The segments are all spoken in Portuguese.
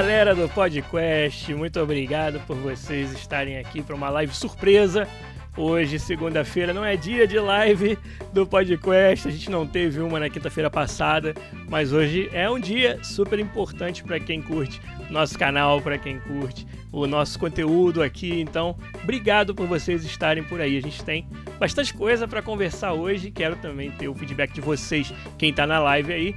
galera do podcast, muito obrigado por vocês estarem aqui para uma live surpresa. Hoje, segunda-feira, não é dia de live do podcast. A gente não teve uma na quinta-feira passada, mas hoje é um dia super importante para quem curte nosso canal, para quem curte o nosso conteúdo aqui. Então, obrigado por vocês estarem por aí. A gente tem bastante coisa para conversar hoje. Quero também ter o feedback de vocês, quem está na live aí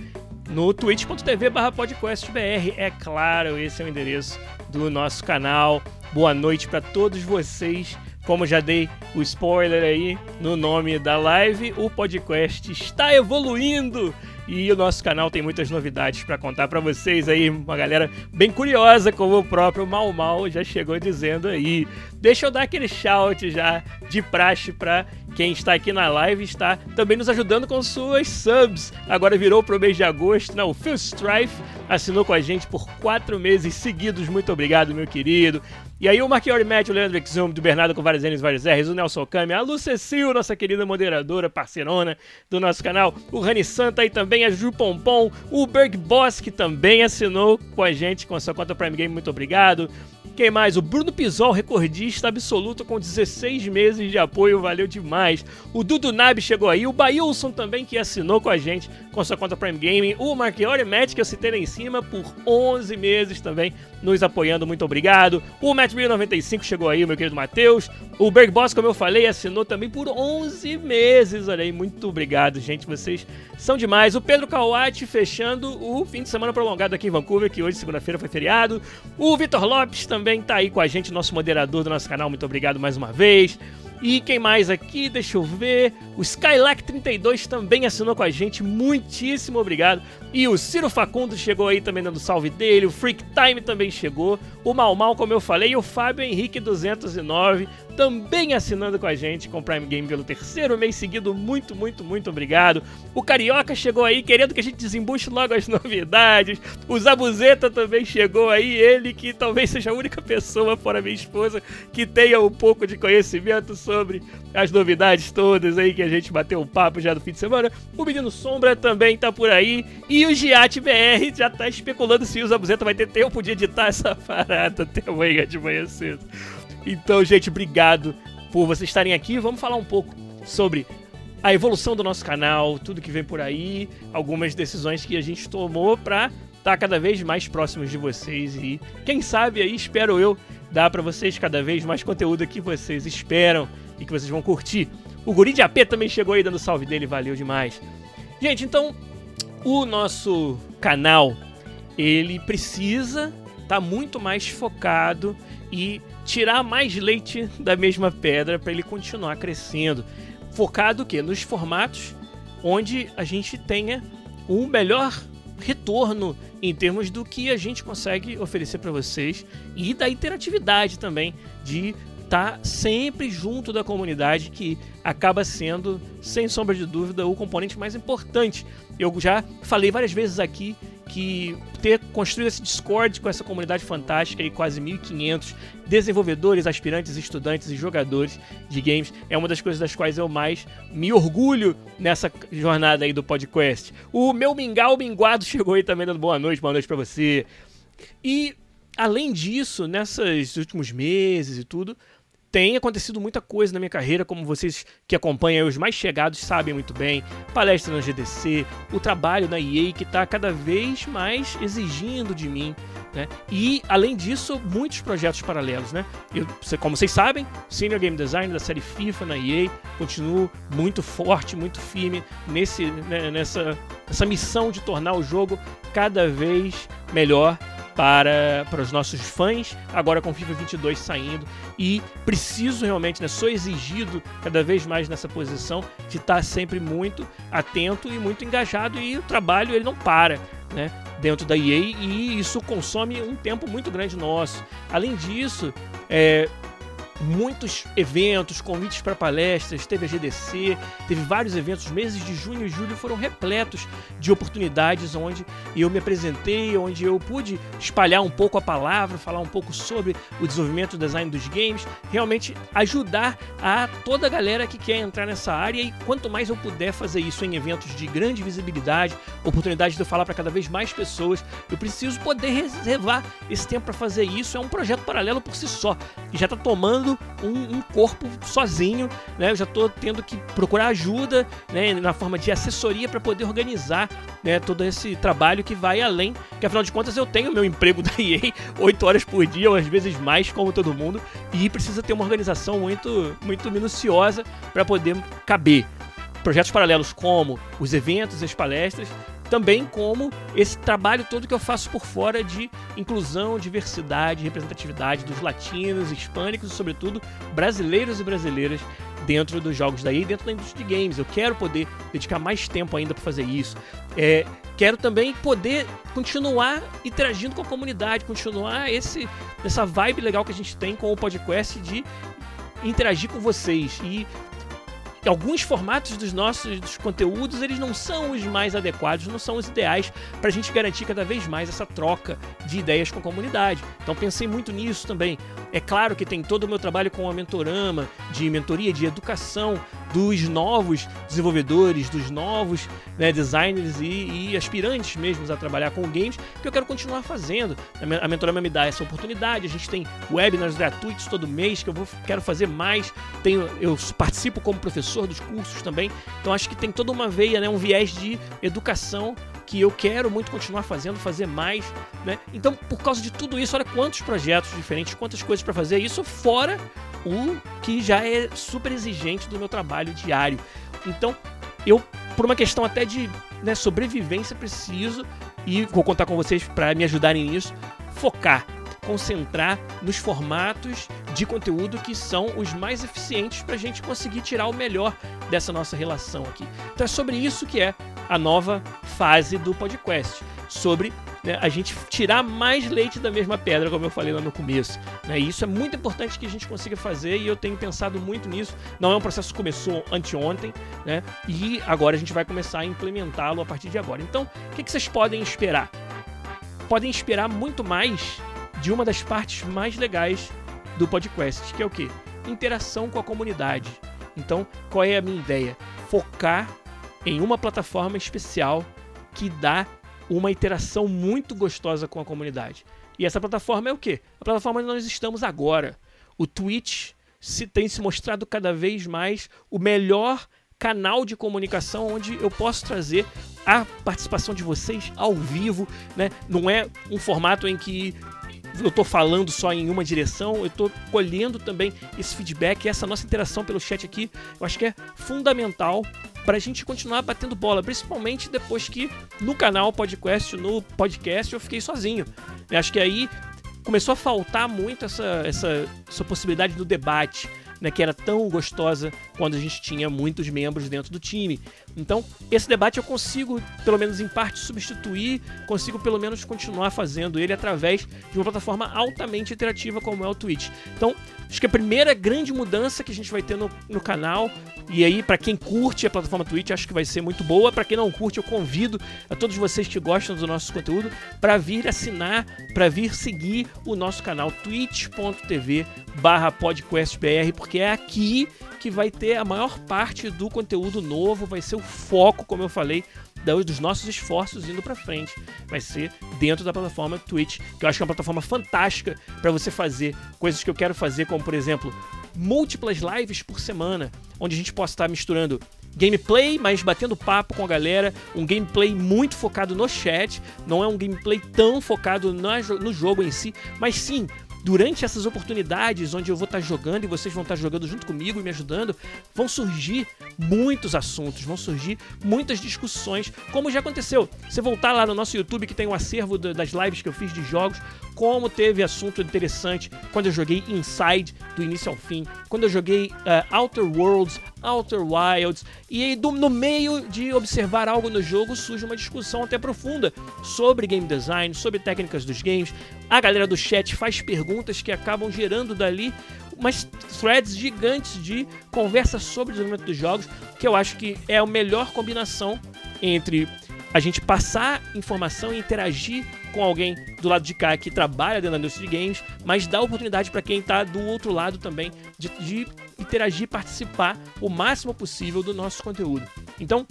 no twitch.tv podcastbr. É claro, esse é o endereço do nosso canal. Boa noite para todos vocês. Como já dei o spoiler aí no nome da live, o podcast está evoluindo e o nosso canal tem muitas novidades para contar para vocês aí, uma galera bem curiosa, como o próprio Mal Mal já chegou dizendo aí. Deixa eu dar aquele shout já de praxe para quem está aqui na live está também nos ajudando com suas subs. Agora virou pro mês de agosto. Não, o Phil Strife assinou com a gente por quatro meses seguidos. Muito obrigado, meu querido. E aí o Marquiori Matt, o Leandro Exum, do Bernardo com vários N's vários R's, o Nelson Kami, a Lu nossa querida moderadora, parceirona do nosso canal, o Rani Santa e também a Ju Pompom, o Berg Boss, que também assinou com a gente com a sua conta Prime Game, muito obrigado. Quem mais? O Bruno Pisol, recordista absoluto com 16 meses de apoio, valeu demais. O Dudu Nab chegou aí, o Bailson também que assinou com a gente com sua conta Prime Gaming, o Marchiori Matt que eu citei lá em cima por 11 meses também nos apoiando, muito obrigado. O Matt 95 chegou aí, meu querido Matheus. O Berg Boss, como eu falei, assinou também por 11 meses, olha aí, muito obrigado, gente, vocês são demais. O Pedro Kawati fechando o fim de semana prolongado aqui em Vancouver, que hoje, segunda-feira, foi feriado. O Vitor Lopes também também tá aí com a gente, nosso moderador do nosso canal. Muito obrigado mais uma vez. E quem mais aqui? Deixa eu ver. O Skylac32 também assinou com a gente. Muitíssimo obrigado. E o Ciro Facundo chegou aí também dando salve dele. O Freak Time também chegou. O Mal Mal, como eu falei. E o Fábio Henrique 209 também assinando com a gente com Prime Game pelo terceiro mês seguido. Muito, muito, muito obrigado. O Carioca chegou aí querendo que a gente desembuche logo as novidades. O Zabuzeta também chegou aí. Ele que talvez seja a única pessoa, fora minha esposa, que tenha um pouco de conhecimento sobre as novidades todas aí que a gente bateu um papo já no fim de semana. O Menino Sombra também tá por aí. E o Giat BR já tá especulando se o Zabuzeta vai ter tempo de editar essa parada até amanhã de manhã cedo. Então, gente, obrigado por vocês estarem aqui. Vamos falar um pouco sobre a evolução do nosso canal, tudo que vem por aí, algumas decisões que a gente tomou para estar tá cada vez mais próximos de vocês e quem sabe aí espero eu dar para vocês cada vez mais conteúdo que vocês esperam e que vocês vão curtir. O Guri de AP também chegou aí dando salve dele, valeu demais. Gente, então o nosso canal ele precisa estar tá muito mais focado e tirar mais leite da mesma pedra para ele continuar crescendo. Focado que nos formatos onde a gente tenha um melhor retorno em termos do que a gente consegue oferecer para vocês e da interatividade também de tá sempre junto da comunidade que acaba sendo sem sombra de dúvida o componente mais importante. Eu já falei várias vezes aqui que ter construído esse Discord com essa comunidade fantástica e quase 1.500 desenvolvedores, aspirantes, estudantes e jogadores de games é uma das coisas das quais eu mais me orgulho nessa jornada aí do podcast. O meu mingau minguado chegou aí também dando boa noite, boa noite para você. E além disso, nesses últimos meses e tudo, tem acontecido muita coisa na minha carreira, como vocês que acompanham os mais chegados sabem muito bem. Palestra na GDC, o trabalho na EA que está cada vez mais exigindo de mim. Né? E, além disso, muitos projetos paralelos. Né? Eu, como vocês sabem, Senior Game Design da série FIFA na EA, continuo muito forte, muito firme nesse, né, nessa, nessa missão de tornar o jogo cada vez melhor para, para os nossos fãs, agora com FIFA 22 saindo. E preciso realmente, né, sou exigido cada vez mais nessa posição de estar sempre muito atento e muito engajado. E o trabalho ele não para. Né, dentro da EA e isso consome um tempo muito grande nosso. Além disso, é, muitos eventos, convites para palestras, teve a GDC, teve vários eventos. Os meses de junho e julho foram repletos de oportunidades onde eu me apresentei, onde eu pude espalhar um pouco a palavra, falar um pouco sobre o desenvolvimento do design dos games, realmente ajudar a toda a galera que quer entrar nessa área e quanto mais eu puder fazer isso em eventos de grande visibilidade, oportunidade de eu falar para cada vez mais pessoas, eu preciso poder reservar esse tempo para fazer isso. É um projeto paralelo por si só e já está tomando um, um, corpo sozinho, né? Eu já estou tendo que procurar ajuda, né, na forma de assessoria para poder organizar, né, todo esse trabalho que vai além, que afinal de contas eu tenho meu emprego da EA 8 horas por dia, ou às vezes mais, como todo mundo, e precisa ter uma organização muito muito minuciosa para poder caber projetos paralelos como os eventos, as palestras, também como esse trabalho todo que eu faço por fora de inclusão, diversidade, representatividade dos latinos, hispânicos e, sobretudo, brasileiros e brasileiras dentro dos jogos daí, dentro da indústria de games. Eu quero poder dedicar mais tempo ainda para fazer isso. É, quero também poder continuar interagindo com a comunidade, continuar esse, essa vibe legal que a gente tem com o podcast de interagir com vocês e alguns formatos dos nossos dos conteúdos eles não são os mais adequados, não são os ideais para a gente garantir cada vez mais essa troca de ideias com a comunidade. Então pensei muito nisso também. É claro que tem todo o meu trabalho com a Mentorama, de mentoria, de educação dos novos desenvolvedores, dos novos né, designers e, e, aspirantes mesmo a trabalhar com games, que eu quero continuar fazendo. A Mentorama me dá essa oportunidade. A gente tem webinars gratuitos todo mês que eu vou, quero fazer mais. Tenho, eu participo como professor dos cursos também. Então acho que tem toda uma veia, né, um viés de educação que eu quero muito continuar fazendo, fazer mais, né? Então, por causa de tudo isso, olha quantos projetos diferentes, quantas coisas para fazer, isso fora o que já é super exigente do meu trabalho diário. Então, eu, por uma questão até de né, sobrevivência, preciso, e vou contar com vocês para me ajudarem nisso, focar, concentrar nos formatos de conteúdo que são os mais eficientes para a gente conseguir tirar o melhor dessa nossa relação aqui. Então é sobre isso que é a nova fase do podcast, sobre né, a gente tirar mais leite da mesma pedra, como eu falei lá no começo. Né? E isso é muito importante que a gente consiga fazer e eu tenho pensado muito nisso. Não é um processo que começou anteontem, né? E agora a gente vai começar a implementá-lo a partir de agora. Então, o que, que vocês podem esperar? Podem esperar muito mais de uma das partes mais legais do podcast, que é o que? Interação com a comunidade. Então, qual é a minha ideia? Focar em uma plataforma especial que dá uma interação muito gostosa com a comunidade. E essa plataforma é o quê? A plataforma onde nós estamos agora. O Twitch se tem se mostrado cada vez mais o melhor canal de comunicação onde eu posso trazer a participação de vocês ao vivo, né? Não é um formato em que eu estou falando só em uma direção, eu estou colhendo também esse feedback, essa nossa interação pelo chat aqui, eu acho que é fundamental para a gente continuar batendo bola, principalmente depois que no canal podcast, no podcast, eu fiquei sozinho. Eu acho que aí começou a faltar muito essa, essa, essa possibilidade do debate, né, que era tão gostosa quando a gente tinha muitos membros dentro do time. Então, esse debate eu consigo, pelo menos em parte, substituir, consigo pelo menos continuar fazendo ele através de uma plataforma altamente interativa como é o Twitch. Então, acho que a primeira grande mudança que a gente vai ter no, no canal, e aí para quem curte a plataforma Twitch, acho que vai ser muito boa. Para quem não curte, eu convido a todos vocês que gostam do nosso conteúdo para vir assinar, para vir seguir o nosso canal twitch.tv/podcastbr, porque é aqui que vai ter a maior parte do conteúdo novo, vai ser o foco, como eu falei, dos nossos esforços indo para frente. Vai ser dentro da plataforma Twitch, que eu acho que é uma plataforma fantástica para você fazer coisas que eu quero fazer, como por exemplo, múltiplas lives por semana, onde a gente possa estar misturando gameplay, mas batendo papo com a galera, um gameplay muito focado no chat, não é um gameplay tão focado no jogo em si, mas sim durante essas oportunidades onde eu vou estar jogando e vocês vão estar jogando junto comigo e me ajudando, vão surgir muitos assuntos, vão surgir muitas discussões, como já aconteceu. Você voltar lá no nosso YouTube que tem um acervo das lives que eu fiz de jogos, como teve assunto interessante quando eu joguei Inside do início ao fim, quando eu joguei uh, Outer Worlds Outer Wilds. E aí, do, no meio de observar algo no jogo, surge uma discussão até profunda sobre game design, sobre técnicas dos games. A galera do chat faz perguntas que acabam gerando dali umas threads gigantes de conversa sobre o desenvolvimento dos jogos, que eu acho que é a melhor combinação entre a gente passar informação e interagir com alguém do lado de cá que trabalha dentro da indústria de games, mas dá oportunidade para quem está do outro lado também de, de interagir, participar o máximo possível do nosso conteúdo. Então,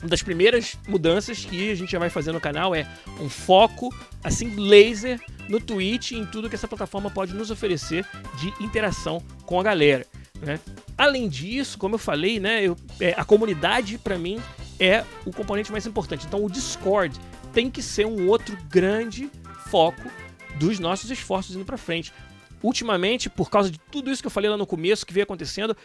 uma das primeiras mudanças que a gente já vai fazer no canal é um foco, assim, laser no Twitch e em tudo que essa plataforma pode nos oferecer de interação com a galera. Né? Além disso, como eu falei, né, eu, é, a comunidade para mim é o componente mais importante. Então, o Discord tem que ser um outro grande foco dos nossos esforços indo para frente. Ultimamente, por causa de tudo isso que eu falei lá no começo, que veio acontecendo,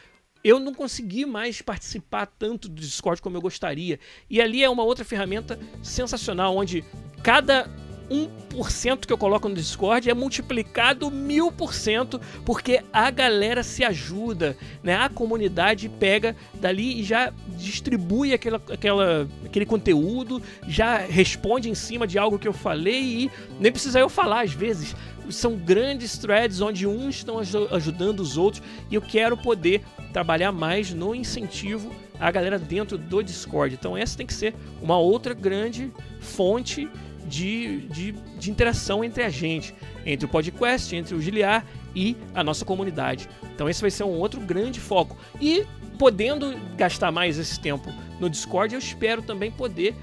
eu não consegui mais participar tanto do Discord como eu gostaria. E ali é uma outra ferramenta sensacional, onde cada 1% que eu coloco no Discord é multiplicado mil por cento, porque a galera se ajuda, né? A comunidade pega dali e já distribui aquela, aquela, aquele conteúdo, já responde em cima de algo que eu falei e nem precisa eu falar às vezes. São grandes threads onde uns estão ajudando os outros e eu quero poder trabalhar mais no incentivo à galera dentro do Discord. Então essa tem que ser uma outra grande fonte de, de, de interação entre a gente, entre o podcast, entre o Giliar e a nossa comunidade. Então esse vai ser um outro grande foco. E podendo gastar mais esse tempo no Discord, eu espero também poder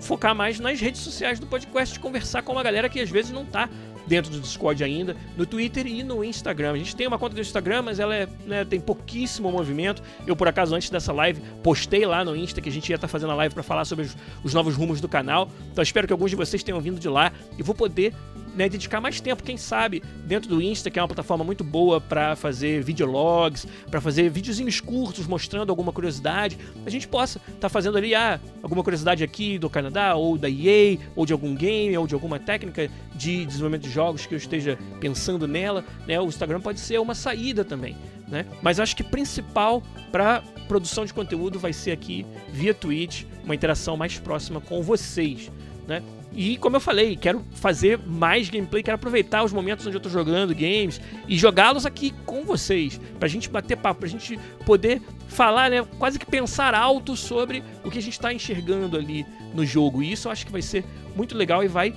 focar mais nas redes sociais do podcast, conversar com uma galera que às vezes não está dentro do Discord ainda, no Twitter e no Instagram. A gente tem uma conta do Instagram, mas ela é, né, tem pouquíssimo movimento. Eu, por acaso, antes dessa live, postei lá no Insta que a gente ia estar tá fazendo a live para falar sobre os, os novos rumos do canal. Então, espero que alguns de vocês tenham vindo de lá e vou poder né, dedicar mais tempo, quem sabe, dentro do Insta, que é uma plataforma muito boa para fazer videologs, para fazer videozinhos curtos mostrando alguma curiosidade, a gente possa estar tá fazendo ali ah, alguma curiosidade aqui do Canadá, ou da EA, ou de algum game, ou de alguma técnica de desenvolvimento de jogos que eu esteja pensando nela. Né, o Instagram pode ser uma saída também. Né? Mas acho que principal para produção de conteúdo vai ser aqui via Twitch, uma interação mais próxima com vocês. Né? E como eu falei, quero fazer mais gameplay, quero aproveitar os momentos onde eu tô jogando games e jogá-los aqui com vocês, pra gente bater papo, pra gente poder falar, né, quase que pensar alto sobre o que a gente está enxergando ali no jogo. E isso eu acho que vai ser muito legal e vai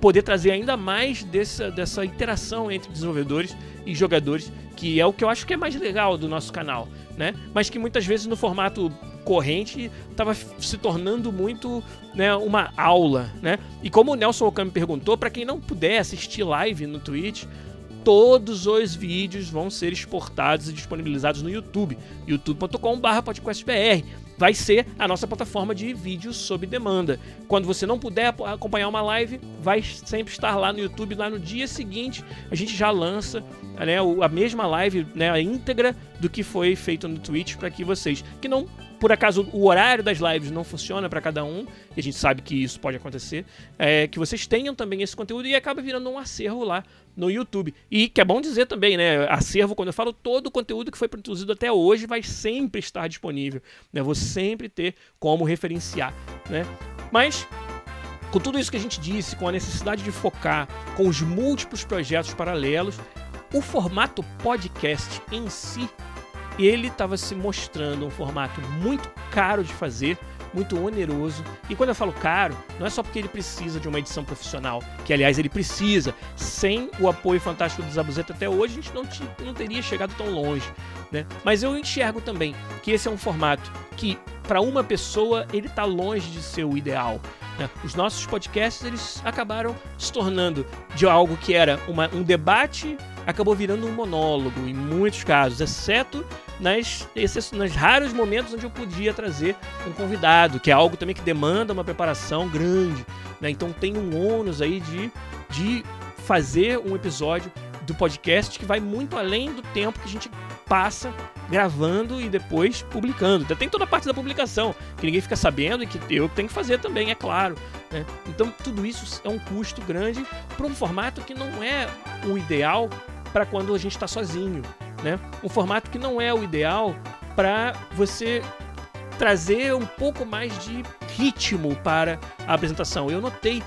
poder trazer ainda mais dessa, dessa interação entre desenvolvedores e jogadores, que é o que eu acho que é mais legal do nosso canal, né? Mas que muitas vezes no formato corrente estava se tornando muito né, uma aula, né? E como o Nelson Okami perguntou, para quem não puder assistir live no Twitch, todos os vídeos vão ser exportados e disponibilizados no YouTube, youtube.com/podcastbr. Vai ser a nossa plataforma de vídeos sob demanda. Quando você não puder acompanhar uma live, vai sempre estar lá no YouTube. Lá no dia seguinte, a gente já lança né, a mesma live, né, a íntegra do que foi feito no Twitch para que vocês que não por acaso o horário das lives não funciona para cada um, e a gente sabe que isso pode acontecer, é, que vocês tenham também esse conteúdo e acaba virando um acervo lá no YouTube. E que é bom dizer também, né? Acervo, quando eu falo todo o conteúdo que foi produzido até hoje, vai sempre estar disponível. Né? Vou sempre ter como referenciar. Né? Mas com tudo isso que a gente disse, com a necessidade de focar, com os múltiplos projetos paralelos, o formato podcast em si ele estava se mostrando um formato muito caro de fazer, muito oneroso. E quando eu falo caro, não é só porque ele precisa de uma edição profissional, que aliás ele precisa. Sem o apoio fantástico do Zabuzeta até hoje, a gente não, não teria chegado tão longe. Né? Mas eu enxergo também que esse é um formato que, para uma pessoa, ele está longe de ser o ideal. Né? Os nossos podcasts eles acabaram se tornando de algo que era uma, um debate acabou virando um monólogo em muitos casos, exceto nas, nos raros momentos onde eu podia trazer um convidado, que é algo também que demanda uma preparação grande. Né? Então tem um ônus aí de, de fazer um episódio do podcast que vai muito além do tempo que a gente passa gravando e depois publicando. Tem toda a parte da publicação, que ninguém fica sabendo e que eu tenho que fazer também, é claro. Né? Então tudo isso é um custo grande para um formato que não é o ideal para quando a gente está sozinho. Né? Um formato que não é o ideal para você trazer um pouco mais de ritmo para a apresentação. Eu notei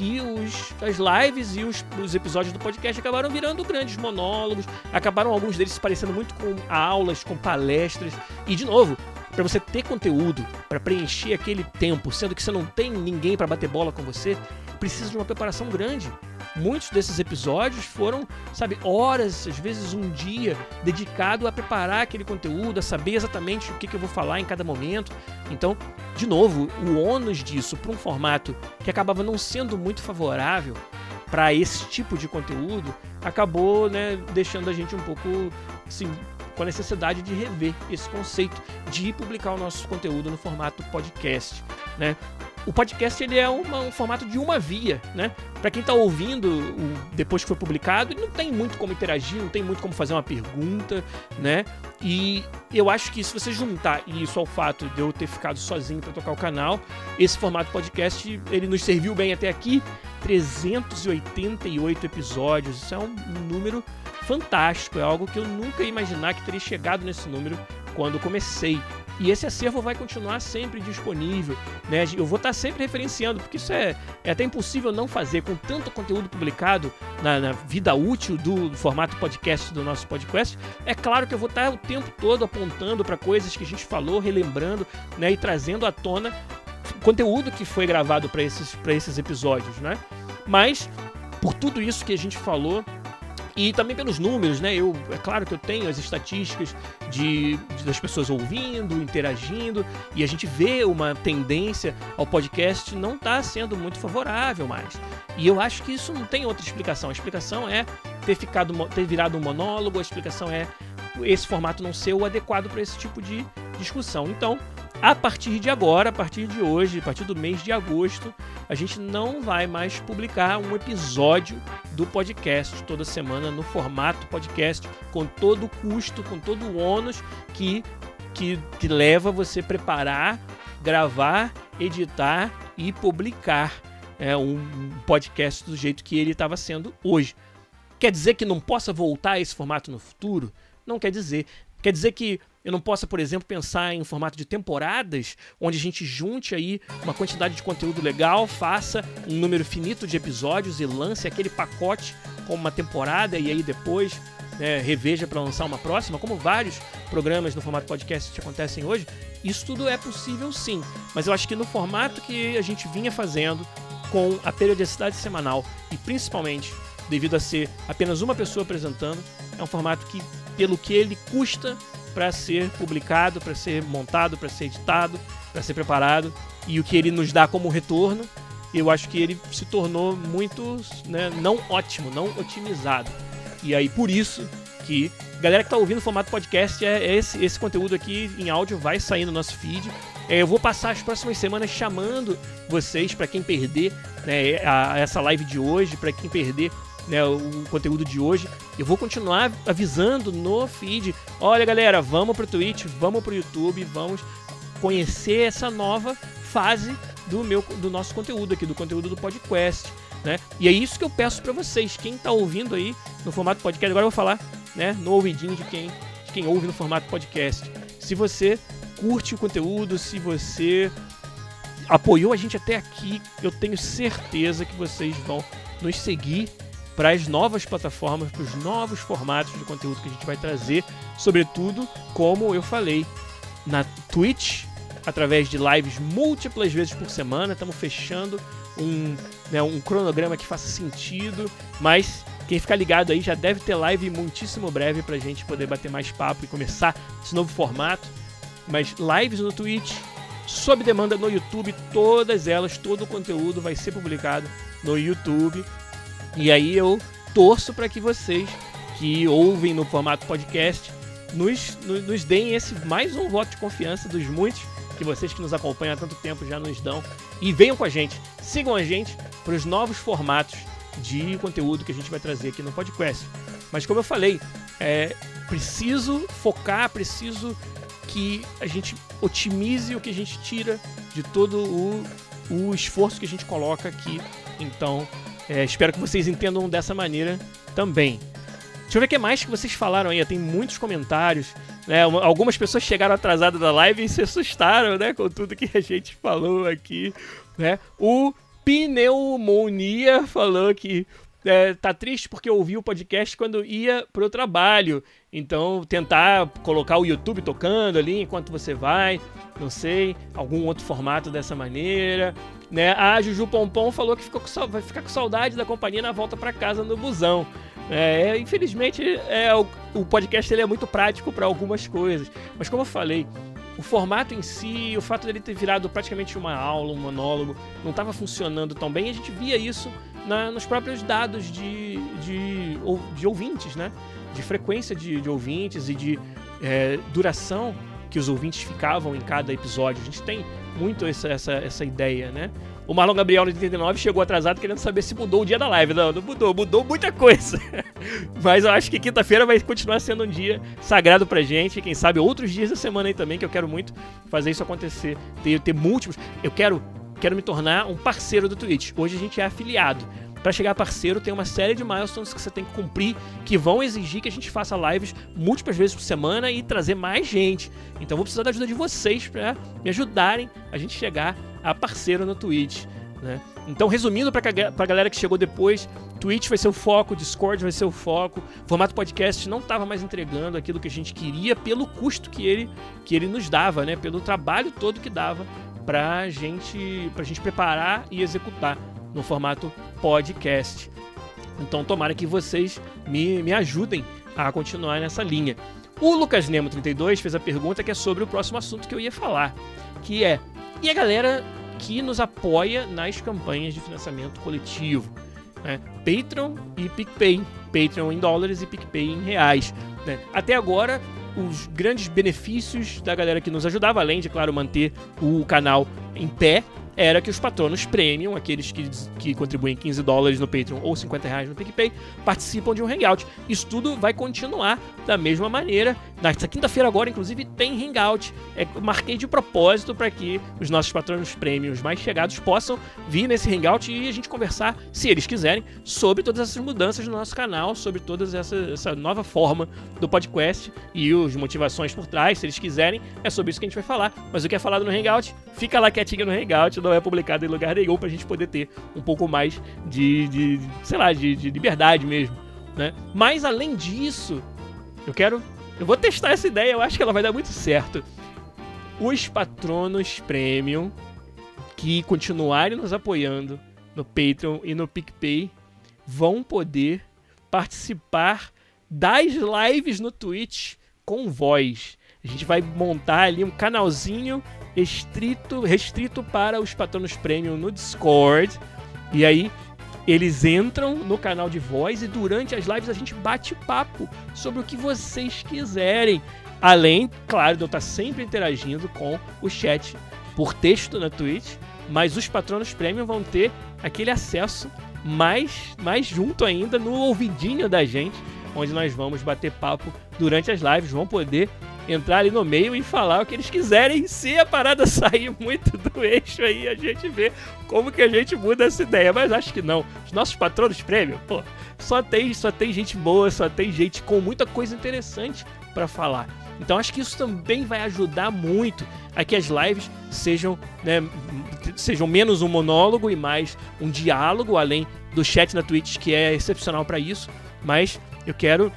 que os, as lives e os, os, episódios do podcast acabaram virando grandes monólogos, acabaram alguns deles se parecendo muito com aulas, com palestras. E, de novo, para você ter conteúdo, para preencher aquele tempo, sendo que você não tem ninguém para bater bola com você, precisa de uma preparação grande. Muitos desses episódios foram, sabe, horas, às vezes um dia, dedicado a preparar aquele conteúdo, a saber exatamente o que, que eu vou falar em cada momento. Então, de novo, o ônus disso para um formato que acabava não sendo muito favorável para esse tipo de conteúdo acabou né, deixando a gente um pouco assim, com a necessidade de rever esse conceito de publicar o nosso conteúdo no formato podcast, né? O podcast ele é uma, um formato de uma via, né? Para quem está ouvindo o, depois que foi publicado, não tem muito como interagir, não tem muito como fazer uma pergunta, né? E eu acho que se você juntar isso ao fato de eu ter ficado sozinho para tocar o canal, esse formato podcast ele nos serviu bem até aqui. 388 episódios, isso é um número fantástico, é algo que eu nunca ia imaginar que teria chegado nesse número quando comecei. E esse acervo vai continuar sempre disponível, né? Eu vou estar sempre referenciando, porque isso é, é até impossível não fazer com tanto conteúdo publicado na, na vida útil do formato podcast do nosso podcast. É claro que eu vou estar o tempo todo apontando para coisas que a gente falou, relembrando, né? E trazendo à tona conteúdo que foi gravado para esses, esses episódios, né? Mas por tudo isso que a gente falou, e também pelos números, né? Eu, é claro que eu tenho as estatísticas de, de, das pessoas ouvindo, interagindo, e a gente vê uma tendência ao podcast não estar tá sendo muito favorável mais. E eu acho que isso não tem outra explicação. A explicação é ter ficado ter virado um monólogo, a explicação é esse formato não ser o adequado para esse tipo de discussão. Então, a partir de agora, a partir de hoje, a partir do mês de agosto, a gente não vai mais publicar um episódio do podcast toda semana no formato podcast, com todo o custo, com todo o ônus que, que, que leva você preparar, gravar, editar e publicar é, um podcast do jeito que ele estava sendo hoje. Quer dizer que não possa voltar a esse formato no futuro? Não quer dizer. Quer dizer que eu não possa, por exemplo, pensar em formato de temporadas, onde a gente junte aí uma quantidade de conteúdo legal, faça um número finito de episódios e lance aquele pacote como uma temporada e aí depois né, reveja para lançar uma próxima, como vários programas no formato podcast que acontecem hoje. Isso tudo é possível sim, mas eu acho que no formato que a gente vinha fazendo, com a periodicidade semanal e principalmente devido a ser apenas uma pessoa apresentando, é um formato que, pelo que ele custa para ser publicado, para ser montado, para ser editado, para ser preparado e o que ele nos dá como retorno, eu acho que ele se tornou muito né, não ótimo, não otimizado. E aí por isso que galera que está ouvindo o formato podcast é, é esse, esse conteúdo aqui em áudio vai sair no nosso feed. É, eu vou passar as próximas semanas chamando vocês para quem perder né, a essa live de hoje, para quem perder né, o conteúdo de hoje. Eu vou continuar avisando no feed. Olha, galera, vamos pro Twitch, vamos pro YouTube, vamos conhecer essa nova fase do meu do nosso conteúdo aqui, do conteúdo do podcast, né? E é isso que eu peço para vocês, quem tá ouvindo aí no formato podcast, agora eu vou falar, né, no ouvidinho de quem de quem ouve no formato podcast. Se você curte o conteúdo, se você apoiou a gente até aqui, eu tenho certeza que vocês vão nos seguir para as novas plataformas, para os novos formatos de conteúdo que a gente vai trazer, sobretudo, como eu falei, na Twitch, através de lives múltiplas vezes por semana. Estamos fechando um, né, um cronograma que faça sentido, mas quem ficar ligado aí já deve ter live muitíssimo breve para a gente poder bater mais papo e começar esse novo formato. Mas lives no Twitch, sob demanda no YouTube, todas elas, todo o conteúdo vai ser publicado no YouTube. E aí eu torço para que vocês que ouvem no formato podcast nos, nos, nos, deem esse mais um voto de confiança dos muitos que vocês que nos acompanham há tanto tempo já nos dão. E venham com a gente, sigam a gente para os novos formatos de conteúdo que a gente vai trazer aqui no podcast. Mas como eu falei, é preciso focar, preciso que a gente otimize o que a gente tira de todo o, o esforço que a gente coloca aqui. Então, é, espero que vocês entendam dessa maneira também. Deixa eu ver o que mais que vocês falaram aí. Tem muitos comentários. Né? Algumas pessoas chegaram atrasadas da live e se assustaram né? com tudo que a gente falou aqui. Né? O Pneumonia falou que é, tá triste porque ouviu o podcast quando ia pro trabalho. Então, tentar colocar o YouTube tocando ali enquanto você vai, não sei, algum outro formato dessa maneira. Né? A Juju Pompom falou que ficou com, vai ficar com saudade da companhia na volta para casa no busão. É, infelizmente, é, o, o podcast ele é muito prático para algumas coisas. Mas como eu falei, o formato em si, o fato dele ter virado praticamente uma aula, um monólogo, não estava funcionando tão bem. A gente via isso na, nos próprios dados de, de, de, ouvintes, né? De frequência de, de ouvintes e de é, duração que os ouvintes ficavam em cada episódio. A gente tem muito essa, essa, essa ideia, né? O Marlon Gabriel no 89 chegou atrasado querendo saber se mudou o dia da live. Não, não mudou, mudou muita coisa. Mas eu acho que quinta-feira vai continuar sendo um dia sagrado pra gente. Quem sabe outros dias da semana aí também, que eu quero muito fazer isso acontecer. Ter, ter múltiplos. Eu quero quero me tornar um parceiro do Twitch. Hoje a gente é afiliado. Para chegar parceiro, tem uma série de milestones que você tem que cumprir que vão exigir que a gente faça lives múltiplas vezes por semana e trazer mais gente. Então vou precisar da ajuda de vocês para me ajudarem a gente chegar a parceiro no Twitch. Né? Então, resumindo para a galera que chegou depois, Twitch vai ser o foco, Discord vai ser o foco. Formato podcast não estava mais entregando aquilo que a gente queria pelo custo que ele, que ele nos dava, né? pelo trabalho todo que dava para gente, a gente preparar e executar no formato podcast. Então, tomara que vocês me, me ajudem a continuar nessa linha. O Lucas Nemo 32 fez a pergunta que é sobre o próximo assunto que eu ia falar, que é: e a galera que nos apoia nas campanhas de financiamento coletivo? Né? Patreon e PicPay. Patreon em dólares e PicPay em reais. Né? Até agora, os grandes benefícios da galera que nos ajudava, além de, claro, manter o canal em pé, era que os patronos premium, aqueles que, que contribuem 15 dólares no Patreon ou 50 reais no PicPay, participam de um Hangout. Isso tudo vai continuar da mesma maneira. Nesta quinta-feira agora, inclusive, tem Hangout. É, marquei de propósito para que os nossos patronos premiums mais chegados possam vir nesse Hangout e a gente conversar, se eles quiserem, sobre todas essas mudanças no nosso canal, sobre toda essa, essa nova forma do podcast e as motivações por trás, se eles quiserem. É sobre isso que a gente vai falar. Mas o que é falado no Hangout, fica lá quietinho no Hangout, não é publicado em lugar nenhum pra gente poder ter um pouco mais de, de sei lá, de, de liberdade mesmo, né? Mas além disso, eu quero, eu vou testar essa ideia, eu acho que ela vai dar muito certo. Os patronos premium que continuarem nos apoiando no Patreon e no PicPay vão poder participar das lives no Twitch com voz. A gente vai montar ali um canalzinho restrito, restrito para os patronos premium no Discord. E aí eles entram no canal de voz e durante as lives a gente bate papo sobre o que vocês quiserem. Além, claro, de eu estar sempre interagindo com o chat por texto na Twitch, mas os patronos premium vão ter aquele acesso mais, mais junto ainda no ouvidinho da gente, onde nós vamos bater papo durante as lives, vão poder entrar ali no meio e falar o que eles quiserem. Se a parada sair muito do eixo aí, a gente vê como que a gente muda essa ideia. Mas acho que não. Os nossos patronos prêmio, pô, só tem, só tem gente boa, só tem gente com muita coisa interessante para falar. Então acho que isso também vai ajudar muito a que as lives sejam, né, sejam menos um monólogo e mais um diálogo, além do chat na Twitch que é excepcional para isso. Mas eu quero,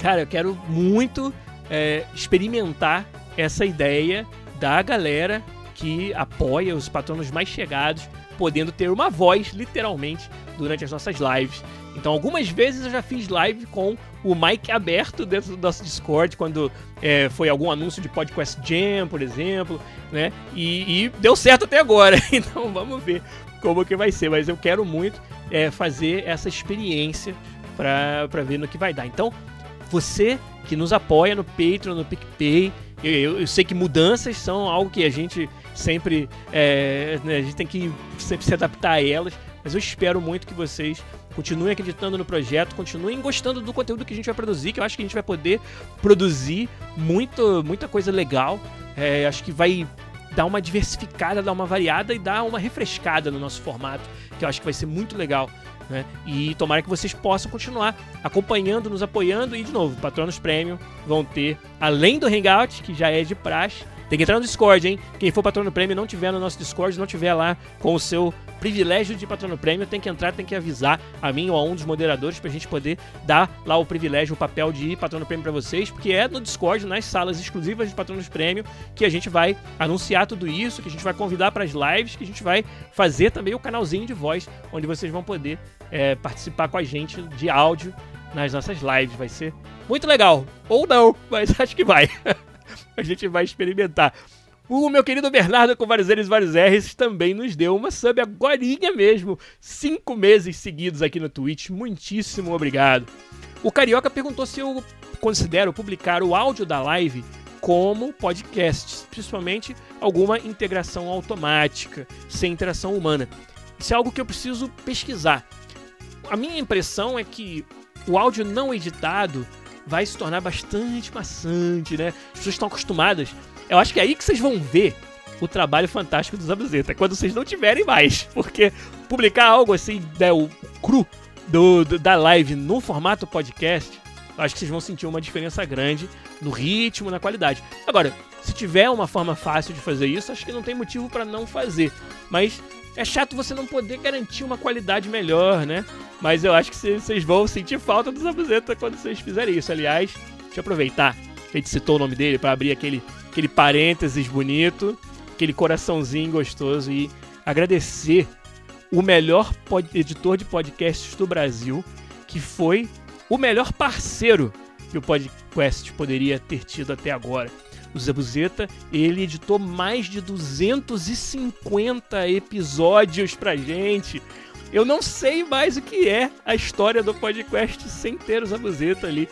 cara, eu quero muito é, experimentar essa ideia da galera que apoia os patronos mais chegados, podendo ter uma voz, literalmente, durante as nossas lives. Então, algumas vezes eu já fiz live com o mic aberto dentro do nosso Discord, quando é, foi algum anúncio de Podcast Jam, por exemplo, né? E, e, deu certo até agora. Então, vamos ver como que vai ser. Mas eu quero muito é, fazer essa experiência para ver no que vai dar. Então, você que nos apoia no Patreon, no PicPay. Eu, eu, eu sei que mudanças são algo que a gente sempre é, né, a gente tem que sempre se adaptar a elas, mas eu espero muito que vocês continuem acreditando no projeto, continuem gostando do conteúdo que a gente vai produzir, que eu acho que a gente vai poder produzir muito, muita coisa legal. É, acho que vai dar uma diversificada, dar uma variada e dar uma refrescada no nosso formato, que eu acho que vai ser muito legal. Né? E tomara que vocês possam continuar acompanhando, nos apoiando e, de novo, patronos premium vão ter, além do Hangout, que já é de praxe, tem que entrar no Discord, hein? Quem for patrono prêmio não tiver no nosso Discord, não tiver lá com o seu privilégio de patrono prêmio, tem que entrar, tem que avisar a mim ou a um dos moderadores pra gente poder dar lá o privilégio, o papel de patrono prêmio para vocês, porque é no Discord, nas salas exclusivas de patronos prêmio, que a gente vai anunciar tudo isso, que a gente vai convidar para as lives, que a gente vai fazer também o canalzinho de voz, onde vocês vão poder é, participar com a gente de áudio nas nossas lives. Vai ser muito legal. Ou não, mas acho que vai. a gente vai experimentar. O meu querido Bernardo com vários N's e vários R's também nos deu uma sub agora mesmo. Cinco meses seguidos aqui no Twitch. Muitíssimo obrigado. O Carioca perguntou se eu considero publicar o áudio da live como podcast, principalmente alguma integração automática, sem interação humana. Isso é algo que eu preciso pesquisar. A minha impressão é que o áudio não editado vai se tornar bastante maçante, né? As pessoas estão acostumadas. Eu acho que é aí que vocês vão ver o trabalho fantástico do Zabuzeta, quando vocês não tiverem mais. Porque publicar algo assim, né, o cru do, do, da live no formato podcast, acho que vocês vão sentir uma diferença grande no ritmo, na qualidade. Agora, se tiver uma forma fácil de fazer isso, acho que não tem motivo para não fazer. Mas é chato você não poder garantir uma qualidade melhor, né? Mas eu acho que vocês vão sentir falta do Zabuzeta quando vocês fizerem isso. Aliás, deixa eu aproveitar a gente citou o nome dele para abrir aquele, aquele parênteses bonito, aquele coraçãozinho gostoso e agradecer o melhor editor de podcasts do Brasil, que foi o melhor parceiro que o podcast poderia ter tido até agora o Zé Buzeta, ele editou mais de 250 episódios pra gente. Eu não sei mais o que é a história do podcast sem ter o Zé Buzeta ali.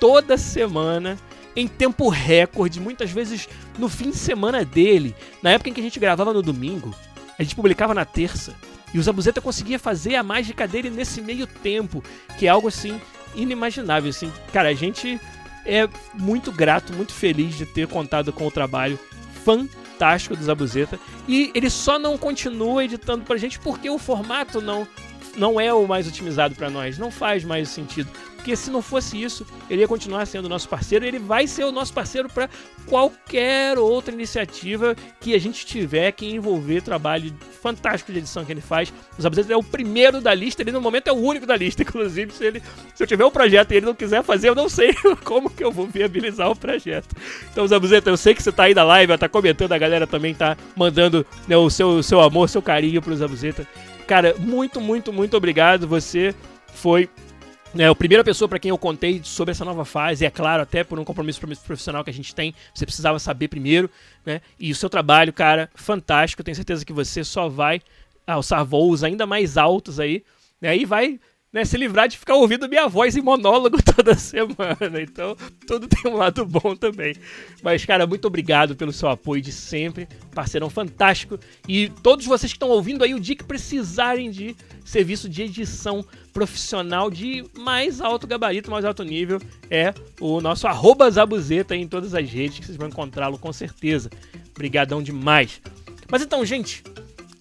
Toda semana, em tempo recorde, muitas vezes no fim de semana dele. Na época em que a gente gravava no domingo, a gente publicava na terça. E o Zabuzeta conseguia fazer a mágica dele nesse meio tempo, que é algo assim inimaginável. Assim, cara, a gente é muito grato, muito feliz de ter contado com o trabalho fantástico do Zabuzeta. E ele só não continua editando pra gente porque o formato não, não é o mais otimizado para nós. Não faz mais sentido. Porque se não fosse isso, ele ia continuar sendo nosso parceiro. Ele vai ser o nosso parceiro para qualquer outra iniciativa que a gente tiver que envolver trabalho fantástico de edição que ele faz. Os Zabuzeta é o primeiro da lista, ele no momento é o único da lista. Inclusive, se, ele, se eu tiver um projeto e ele não quiser fazer, eu não sei como que eu vou viabilizar o projeto. Então, Zabuzeta, eu sei que você tá aí na live, tá comentando, a galera também tá mandando né, o seu, seu amor, seu carinho pro Zabuzeta. Cara, muito, muito, muito obrigado. Você foi é, a primeira pessoa para quem eu contei sobre essa nova fase, é claro, até por um compromisso profissional que a gente tem, você precisava saber primeiro, né? E o seu trabalho, cara, fantástico. Tenho certeza que você só vai alçar voos ainda mais altos aí, né? E vai né, se livrar de ficar ouvindo minha voz em monólogo toda semana. Então, tudo tem um lado bom também. Mas, cara, muito obrigado pelo seu apoio de sempre. Parceirão fantástico. E todos vocês que estão ouvindo aí, o dia que precisarem de serviço de edição profissional de mais alto gabarito, mais alto nível, é o nosso arroba Zabuzeta em todas as redes, que vocês vão encontrá-lo com certeza. Obrigadão demais. Mas então, gente,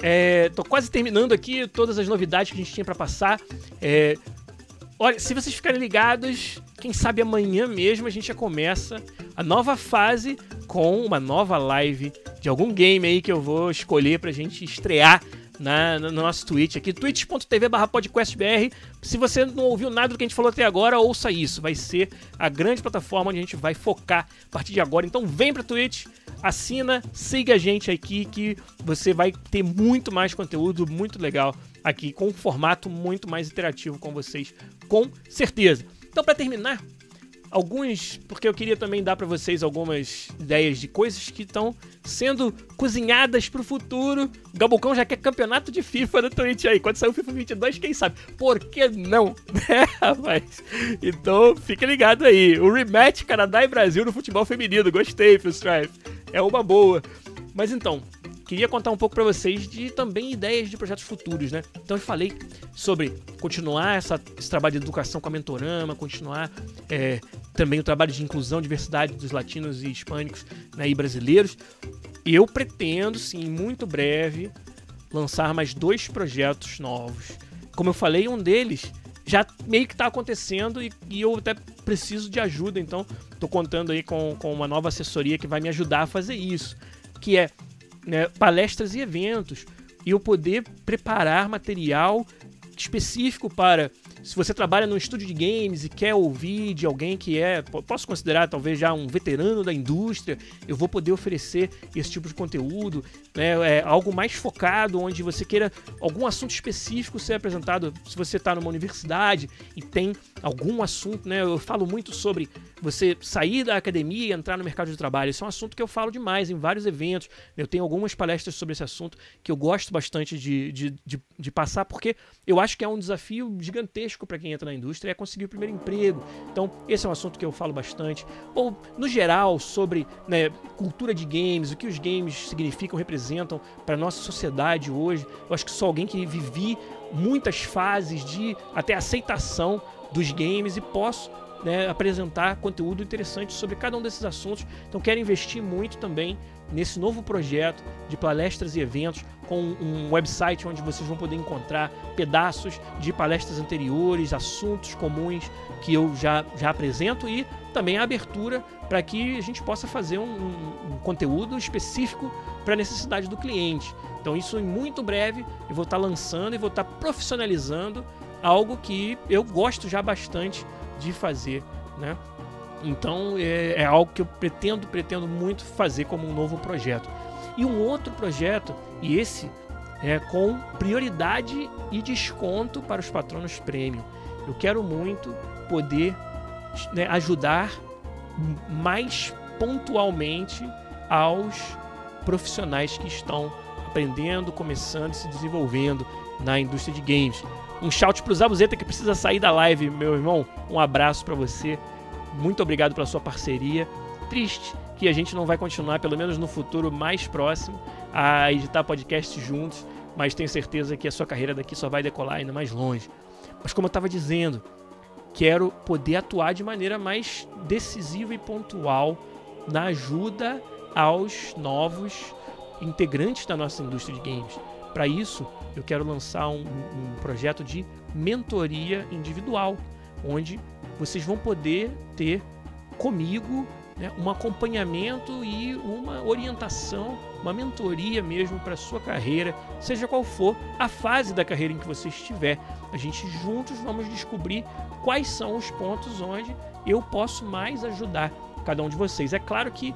é, tô quase terminando aqui todas as novidades que a gente tinha para passar. É, olha, se vocês ficarem ligados, quem sabe amanhã mesmo a gente já começa a nova fase com uma nova live de algum game aí que eu vou escolher pra gente estrear na, no nosso Twitch aqui, twitch.tv podcastbr. Se você não ouviu nada do que a gente falou até agora, ouça isso. Vai ser a grande plataforma onde a gente vai focar a partir de agora. Então vem pra Twitch, assina, siga a gente aqui que você vai ter muito mais conteúdo muito legal aqui, com um formato muito mais interativo com vocês, com certeza. Então, para terminar, alguns, porque eu queria também dar para vocês algumas ideias de coisas que estão sendo cozinhadas pro futuro. O Gabucão já quer campeonato de FIFA no Twitch aí. Quando sair o FIFA 22, quem sabe? Por que não? Né, rapaz? Então, fique ligado aí. O rematch Canadá e Brasil no futebol feminino. Gostei, Phil Strife. É uma boa. Mas então, queria contar um pouco para vocês de também ideias de projetos futuros, né? Então eu falei sobre continuar essa, esse trabalho de educação com a Mentorama, continuar é, também o trabalho de inclusão, diversidade dos latinos e hispânicos né, e brasileiros. eu pretendo, sim, muito breve, lançar mais dois projetos novos. Como eu falei, um deles já meio que está acontecendo e, e, eu até preciso de ajuda, então estou contando aí com, com uma nova assessoria que vai me ajudar a fazer isso, que é né, palestras e eventos e eu poder preparar material específico para se você trabalha num estúdio de games e quer ouvir de alguém que é, posso considerar talvez já um veterano da indústria, eu vou poder oferecer esse tipo de conteúdo, né? É algo mais focado, onde você queira algum assunto específico ser apresentado. Se você está numa universidade e tem algum assunto, né? Eu falo muito sobre você sair da academia e entrar no mercado de trabalho. Esse é um assunto que eu falo demais em vários eventos. Eu tenho algumas palestras sobre esse assunto que eu gosto bastante de, de, de, de passar, porque eu acho que é um desafio gigantesco para quem entra na indústria, é conseguir o primeiro emprego. Então, esse é um assunto que eu falo bastante. Ou, no geral, sobre né, cultura de games, o que os games significam, representam para nossa sociedade hoje. Eu acho que sou alguém que vivi muitas fases de até aceitação dos games e posso né, apresentar conteúdo interessante sobre cada um desses assuntos. Então quero investir muito também nesse novo projeto de palestras e eventos com um website onde vocês vão poder encontrar pedaços de palestras anteriores, assuntos comuns que eu já, já apresento e também a abertura para que a gente possa fazer um, um, um conteúdo específico para a necessidade do cliente. Então isso em muito breve eu vou estar lançando e vou estar profissionalizando algo que eu gosto já bastante de fazer, né? Então é, é, algo que eu pretendo, pretendo muito fazer como um novo projeto. E um outro projeto, e esse é com prioridade e desconto para os patronos premium. Eu quero muito poder né, ajudar mais pontualmente aos profissionais que estão aprendendo, começando e se desenvolvendo na indústria de games. Um shout pro Zabuzeta que precisa sair da live, meu irmão. Um abraço para você. Muito obrigado pela sua parceria. Triste que a gente não vai continuar, pelo menos no futuro mais próximo, a editar podcast juntos, mas tenho certeza que a sua carreira daqui só vai decolar ainda mais longe. Mas como eu estava dizendo, quero poder atuar de maneira mais decisiva e pontual na ajuda aos novos integrantes da nossa indústria de games. Para isso, eu quero lançar um, um projeto de mentoria individual, onde vocês vão poder ter comigo né, um acompanhamento e uma orientação, uma mentoria mesmo para sua carreira, seja qual for a fase da carreira em que você estiver. A gente juntos vamos descobrir quais são os pontos onde eu posso mais ajudar cada um de vocês. É claro que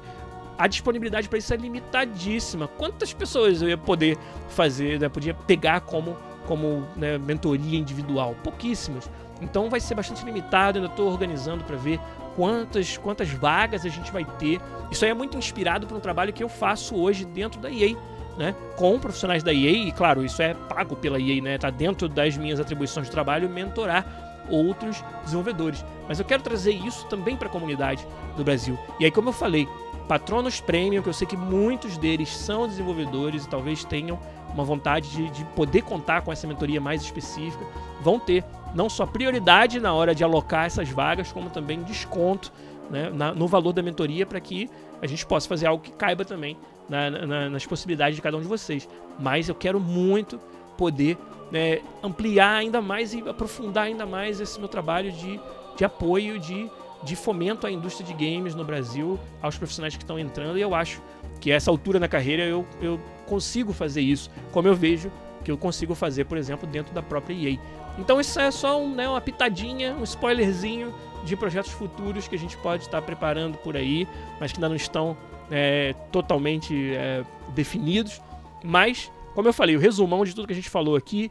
a disponibilidade para isso é limitadíssima. Quantas pessoas eu ia poder fazer, né, podia pegar como, como né, mentoria individual? Pouquíssimas. Então vai ser bastante limitado, ainda estou organizando para ver quantas, quantas vagas a gente vai ter. Isso aí é muito inspirado por um trabalho que eu faço hoje dentro da EA. Né, com profissionais da EA, e claro, isso é pago pela EA, né, tá dentro das minhas atribuições de trabalho mentorar outros desenvolvedores. Mas eu quero trazer isso também para a comunidade do Brasil. E aí, como eu falei, patronos premium, que eu sei que muitos deles são desenvolvedores e talvez tenham uma vontade de, de, poder contar com essa mentoria mais específica, vão ter não só prioridade na hora de alocar essas vagas, como também desconto né, na, no valor da mentoria para que a gente possa fazer algo que caiba também na, na, nas possibilidades de cada um de vocês. Mas eu quero muito poder né, ampliar ainda mais e aprofundar ainda mais esse meu trabalho de, de apoio, de de fomento à indústria de games no Brasil, aos profissionais que estão entrando, e eu acho que essa altura na carreira eu, eu consigo fazer isso, como eu vejo que eu consigo fazer, por exemplo, dentro da própria EA. Então isso é só um, né, uma pitadinha, um spoilerzinho de projetos futuros que a gente pode estar preparando por aí, mas que ainda não estão é, totalmente é, definidos. Mas, como eu falei, o resumão de tudo que a gente falou aqui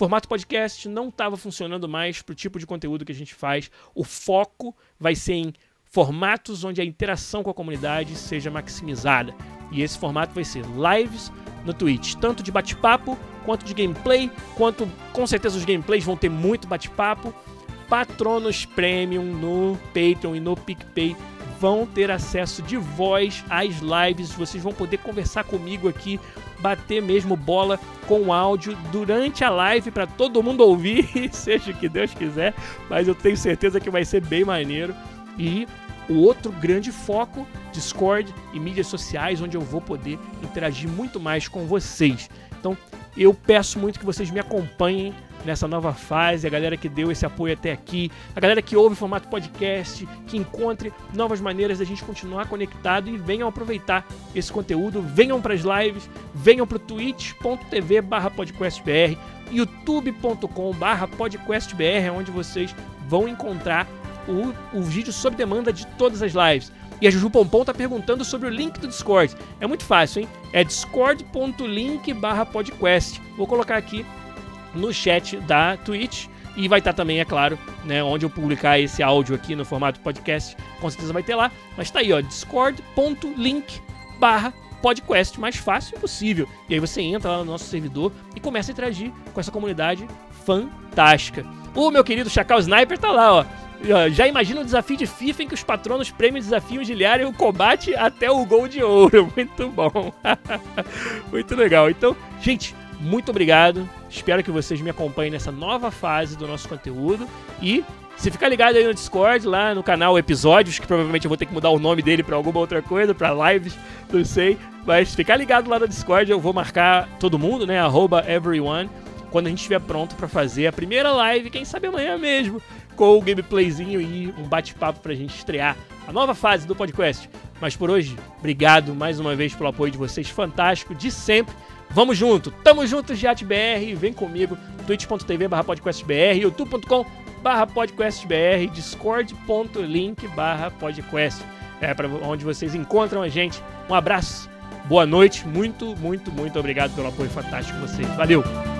formato podcast não estava funcionando mais para o tipo de conteúdo que a gente faz. O foco vai ser em formatos onde a interação com a comunidade seja maximizada. E esse formato vai ser lives no Twitch, tanto de bate-papo quanto de gameplay, quanto com certeza os gameplays vão ter muito bate-papo. Patronos Premium no Patreon e no PicPay vão ter acesso de voz às lives. Vocês vão poder conversar comigo aqui, bater mesmo bola com áudio durante a live para todo mundo ouvir, seja o que Deus quiser. Mas eu tenho certeza que vai ser bem maneiro. E o outro grande foco, Discord e mídias sociais, onde eu vou poder interagir muito mais com vocês. Então, eu peço muito que vocês me acompanhem nessa nova fase, a galera que deu esse apoio até aqui, a galera que ouve o formato podcast, que encontre novas maneiras da gente continuar conectado e venham aproveitar esse conteúdo, venham para as lives, venham para o twitch.tv podcastbr, youtube.com podcastbr, onde vocês vão encontrar o, o vídeo sob demanda de todas as lives. E a Juju Pompom tá perguntando sobre o link do Discord. É muito fácil, hein? É discord.link podcast. Vou colocar aqui no chat da Twitch. E vai estar tá também, é claro, né, onde eu publicar esse áudio aqui no formato podcast, com certeza vai ter lá. Mas tá aí, ó, discord.link barra podcast mais fácil possível. E aí você entra lá no nosso servidor e começa a interagir com essa comunidade fantástica. O meu querido Chacal Sniper tá lá, ó. Já imagina o desafio de FIFA em que os patronos prêmios desafiam de e o combate até o gol de ouro. Muito bom. Muito legal. Então, gente, muito obrigado. Espero que vocês me acompanhem nessa nova fase do nosso conteúdo. E se ficar ligado aí no Discord, lá no canal Episódios, que provavelmente eu vou ter que mudar o nome dele para alguma outra coisa, para lives, não sei. Mas ficar ligado lá no Discord, eu vou marcar todo mundo, né? Everyone, quando a gente estiver pronto para fazer a primeira live, quem sabe amanhã mesmo, com o gameplayzinho e um bate-papo pra gente estrear a nova fase do podcast. Mas por hoje, obrigado mais uma vez pelo apoio de vocês, fantástico, de sempre. Vamos junto, tamo junto, GiatBR, vem comigo, twitch.tv barra podcastbr, youtube.com barra podcastbr, discord.link barra podcast. É para onde vocês encontram a gente. Um abraço, boa noite, muito, muito, muito obrigado pelo apoio fantástico de vocês. Valeu!